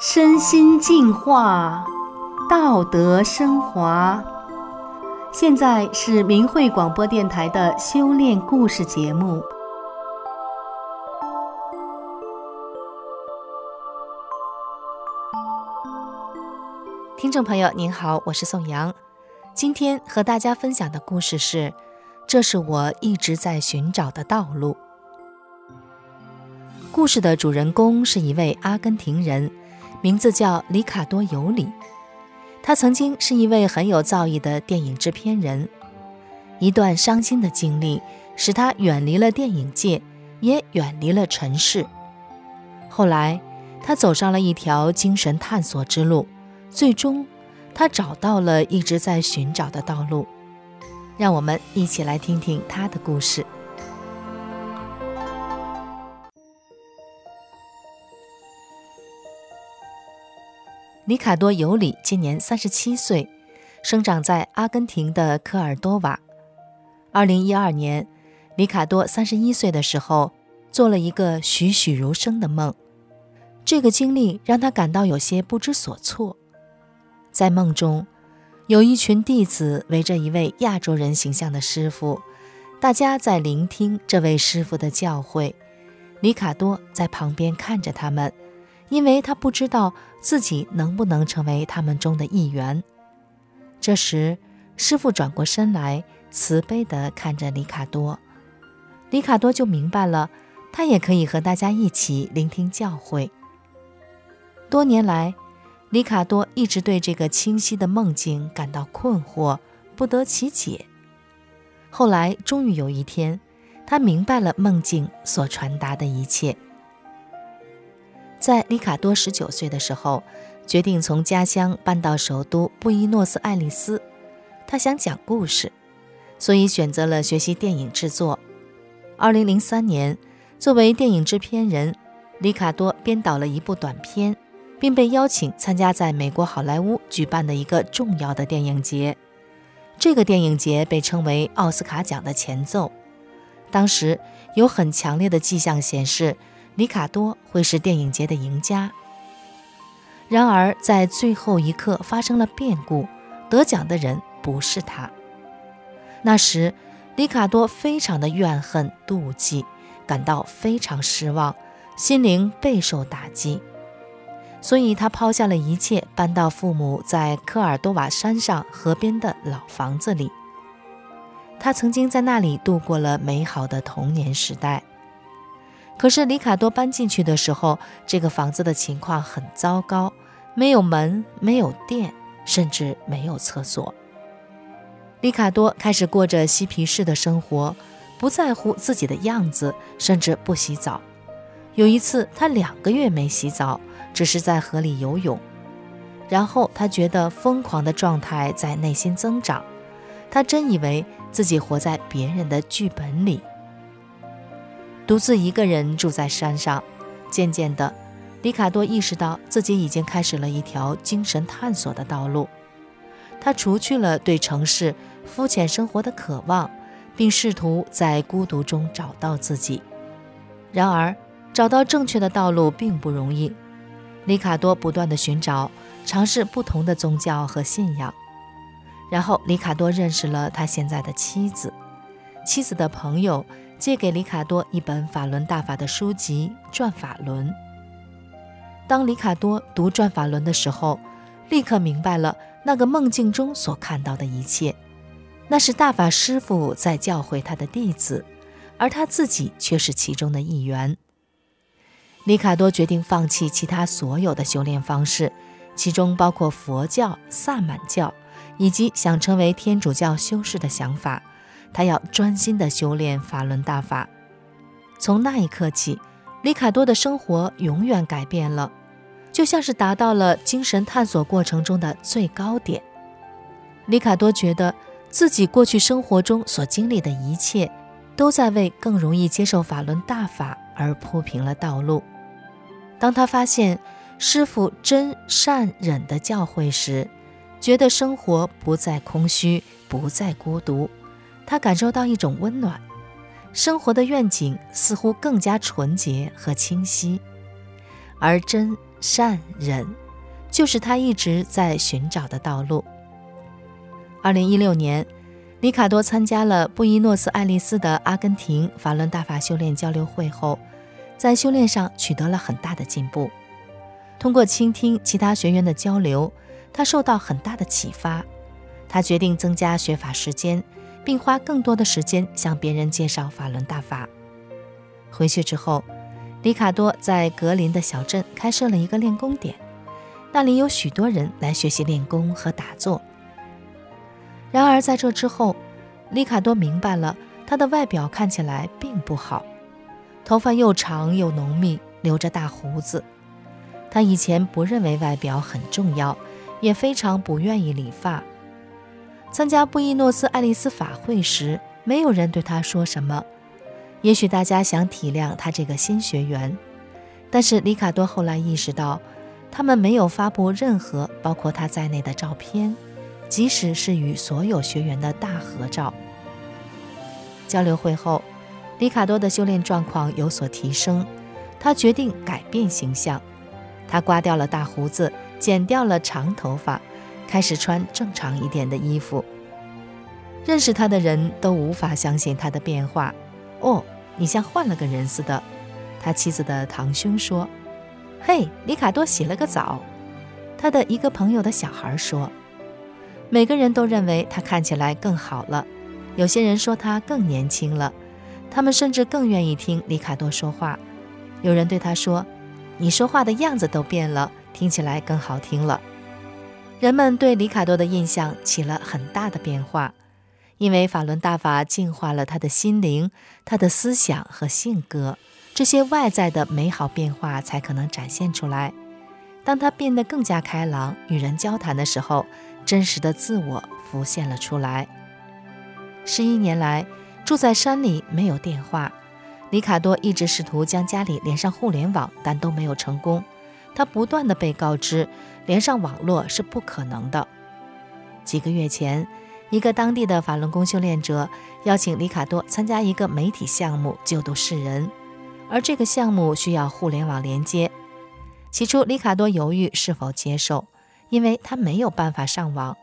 身心净化，道德升华。现在是明慧广播电台的修炼故事节目。听众朋友，您好，我是宋阳。今天和大家分享的故事是：这是我一直在寻找的道路。故事的主人公是一位阿根廷人。名字叫里卡多·尤里，他曾经是一位很有造诣的电影制片人。一段伤心的经历使他远离了电影界，也远离了尘世。后来，他走上了一条精神探索之路，最终，他找到了一直在寻找的道路。让我们一起来听听他的故事。里卡多·尤里今年三十七岁，生长在阿根廷的科尔多瓦。二零一二年，里卡多三十一岁的时候，做了一个栩栩如生的梦。这个经历让他感到有些不知所措。在梦中，有一群弟子围着一位亚洲人形象的师傅，大家在聆听这位师傅的教诲。里卡多在旁边看着他们。因为他不知道自己能不能成为他们中的一员。这时，师傅转过身来，慈悲地看着里卡多。里卡多就明白了，他也可以和大家一起聆听教诲。多年来，里卡多一直对这个清晰的梦境感到困惑，不得其解。后来，终于有一天，他明白了梦境所传达的一切。在里卡多十九岁的时候，决定从家乡搬到首都布宜诺斯艾利斯。他想讲故事，所以选择了学习电影制作。二零零三年，作为电影制片人，里卡多编导了一部短片，并被邀请参加在美国好莱坞举办的一个重要的电影节。这个电影节被称为奥斯卡奖的前奏。当时有很强烈的迹象显示。里卡多会是电影节的赢家。然而，在最后一刻发生了变故，得奖的人不是他。那时，里卡多非常的怨恨、妒忌，感到非常失望，心灵备受打击。所以他抛下了一切，搬到父母在科尔多瓦山上河边的老房子里。他曾经在那里度过了美好的童年时代。可是里卡多搬进去的时候，这个房子的情况很糟糕，没有门，没有电，甚至没有厕所。里卡多开始过着嬉皮士的生活，不在乎自己的样子，甚至不洗澡。有一次，他两个月没洗澡，只是在河里游泳。然后他觉得疯狂的状态在内心增长，他真以为自己活在别人的剧本里。独自一个人住在山上，渐渐的，里卡多意识到自己已经开始了一条精神探索的道路。他除去了对城市肤浅生活的渴望，并试图在孤独中找到自己。然而，找到正确的道路并不容易。里卡多不断的寻找，尝试不同的宗教和信仰。然后，里卡多认识了他现在的妻子，妻子的朋友。借给里卡多一本法轮大法的书籍《转法轮》。当里卡多读《转法轮》的时候，立刻明白了那个梦境中所看到的一切，那是大法师父在教诲他的弟子，而他自己却是其中的一员。里卡多决定放弃其他所有的修炼方式，其中包括佛教、萨满教，以及想成为天主教修士的想法。他要专心地修炼法轮大法。从那一刻起，里卡多的生活永远改变了，就像是达到了精神探索过程中的最高点。里卡多觉得自己过去生活中所经历的一切，都在为更容易接受法轮大法而铺平了道路。当他发现师傅真善忍的教诲时，觉得生活不再空虚，不再孤独。他感受到一种温暖，生活的愿景似乎更加纯洁和清晰，而真善忍，就是他一直在寻找的道路。二零一六年，里卡多参加了布宜诺斯艾利斯的阿根廷法伦大法修炼交流会后，在修炼上取得了很大的进步。通过倾听其他学员的交流，他受到很大的启发。他决定增加学法时间，并花更多的时间向别人介绍法轮大法。回去之后，里卡多在格林的小镇开设了一个练功点，那里有许多人来学习练功和打坐。然而在这之后，里卡多明白了他的外表看起来并不好，头发又长又浓密，留着大胡子。他以前不认为外表很重要，也非常不愿意理发。参加布宜诺斯艾利斯法会时，没有人对他说什么。也许大家想体谅他这个新学员，但是里卡多后来意识到，他们没有发布任何包括他在内的照片，即使是与所有学员的大合照。交流会后，里卡多的修炼状况有所提升，他决定改变形象。他刮掉了大胡子，剪掉了长头发，开始穿正常一点的衣服。认识他的人都无法相信他的变化。哦，你像换了个人似的，他妻子的堂兄说。嘿，里卡多洗了个澡。他的一个朋友的小孩说。每个人都认为他看起来更好了，有些人说他更年轻了，他们甚至更愿意听里卡多说话。有人对他说。你说话的样子都变了，听起来更好听了。人们对里卡多的印象起了很大的变化，因为法轮大法净化了他的心灵、他的思想和性格，这些外在的美好变化才可能展现出来。当他变得更加开朗，与人交谈的时候，真实的自我浮现了出来。十一年来，住在山里，没有电话。里卡多一直试图将家里连上互联网，但都没有成功。他不断的被告知连上网络是不可能的。几个月前，一个当地的法轮功修炼者邀请里卡多参加一个媒体项目，救度世人。而这个项目需要互联网连接。起初，里卡多犹豫是否接受，因为他没有办法上网。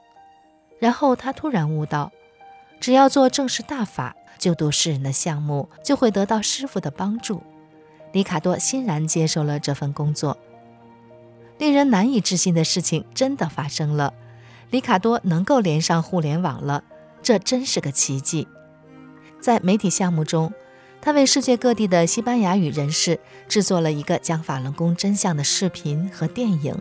然后他突然悟到，只要做正式大法。救度世人的项目就会得到师傅的帮助。里卡多欣然接受了这份工作。令人难以置信的事情真的发生了，里卡多能够连上互联网了，这真是个奇迹。在媒体项目中，他为世界各地的西班牙语人士制作了一个讲法轮功真相的视频和电影，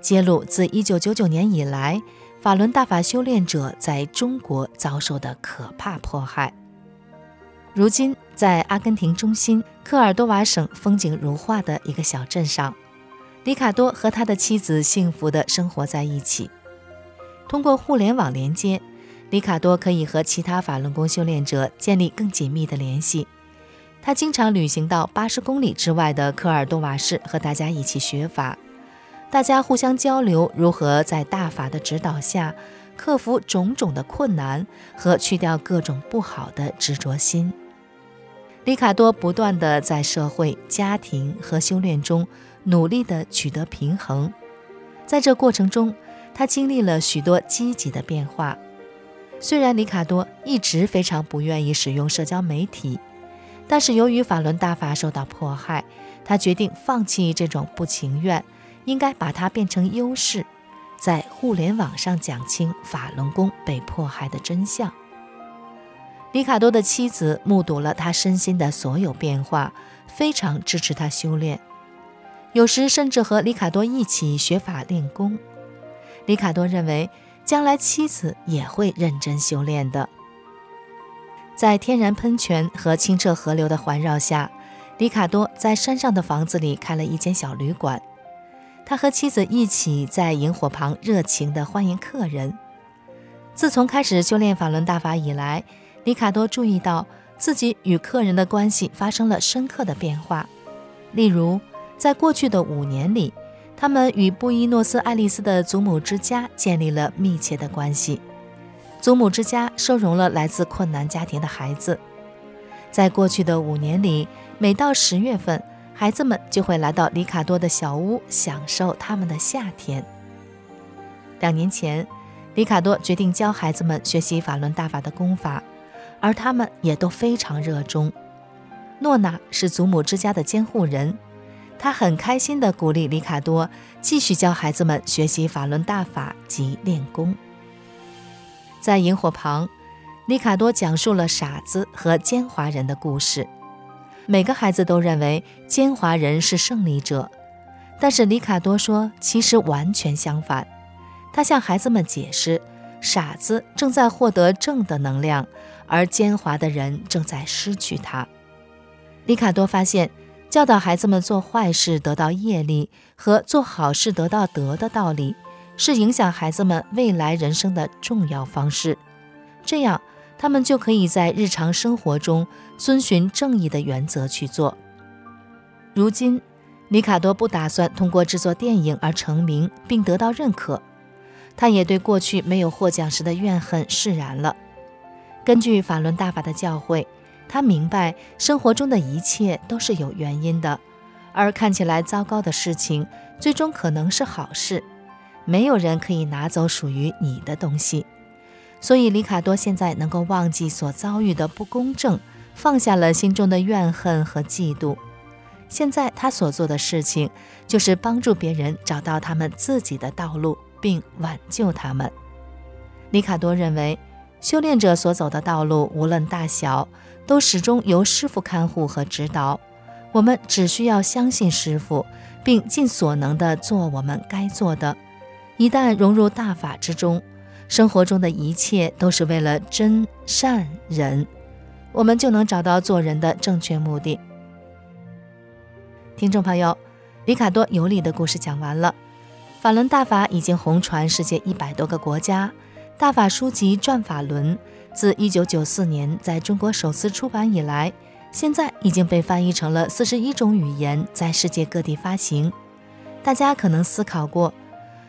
揭露自1999年以来法轮大法修炼者在中国遭受的可怕迫害。如今，在阿根廷中心科尔多瓦省风景如画的一个小镇上，里卡多和他的妻子幸福地生活在一起。通过互联网连接，里卡多可以和其他法轮功修炼者建立更紧密的联系。他经常旅行到八十公里之外的科尔多瓦市和大家一起学法，大家互相交流如何在大法的指导下克服种种的困难和去掉各种不好的执着心。里卡多不断地在社会、家庭和修炼中努力地取得平衡，在这过程中，他经历了许多积极的变化。虽然里卡多一直非常不愿意使用社交媒体，但是由于法轮大法受到迫害，他决定放弃这种不情愿，应该把它变成优势，在互联网上讲清法轮功被迫害的真相。里卡多的妻子目睹了他身心的所有变化，非常支持他修炼，有时甚至和里卡多一起学法练功。里卡多认为，将来妻子也会认真修炼的。在天然喷泉和清澈河流的环绕下，里卡多在山上的房子里开了一间小旅馆。他和妻子一起在萤火旁热情地欢迎客人。自从开始修炼法轮大法以来，里卡多注意到自己与客人的关系发生了深刻的变化。例如，在过去的五年里，他们与布宜诺斯艾利斯的祖母之家建立了密切的关系。祖母之家收容了来自困难家庭的孩子。在过去的五年里，每到十月份，孩子们就会来到里卡多的小屋，享受他们的夏天。两年前，里卡多决定教孩子们学习法轮大法的功法，而他们也都非常热衷。诺娜是祖母之家的监护人，她很开心地鼓励里卡多继续教孩子们学习法轮大法及练功。在萤火旁，里卡多讲述了傻子和奸猾人的故事。每个孩子都认为奸猾人是胜利者，但是里卡多说，其实完全相反。他向孩子们解释，傻子正在获得正的能量，而奸猾的人正在失去它。里卡多发现，教导孩子们做坏事得到业力和做好事得到德的道理，是影响孩子们未来人生的重要方式。这样，他们就可以在日常生活中遵循正义的原则去做。如今，里卡多不打算通过制作电影而成名并得到认可。他也对过去没有获奖时的怨恨释然了。根据法轮大法的教诲，他明白生活中的一切都是有原因的，而看起来糟糕的事情，最终可能是好事。没有人可以拿走属于你的东西。所以，里卡多现在能够忘记所遭遇的不公正，放下了心中的怨恨和嫉妒。现在他所做的事情，就是帮助别人找到他们自己的道路。并挽救他们。里卡多认为，修炼者所走的道路无论大小，都始终由师傅看护和指导。我们只需要相信师傅，并尽所能地做我们该做的。一旦融入大法之中，生活中的一切都是为了真善人，我们就能找到做人的正确目的。听众朋友，里卡多尤里的故事讲完了。法轮大法已经红传世界一百多个国家，大法书籍《转法轮》自1994年在中国首次出版以来，现在已经被翻译成了四十一种语言，在世界各地发行。大家可能思考过，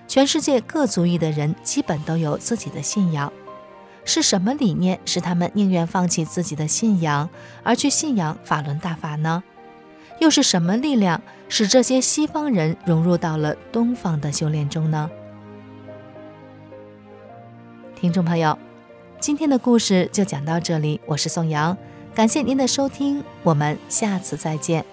全世界各族裔的人基本都有自己的信仰，是什么理念使他们宁愿放弃自己的信仰，而去信仰法轮大法呢？又是什么力量使这些西方人融入到了东方的修炼中呢？听众朋友，今天的故事就讲到这里，我是宋阳，感谢您的收听，我们下次再见。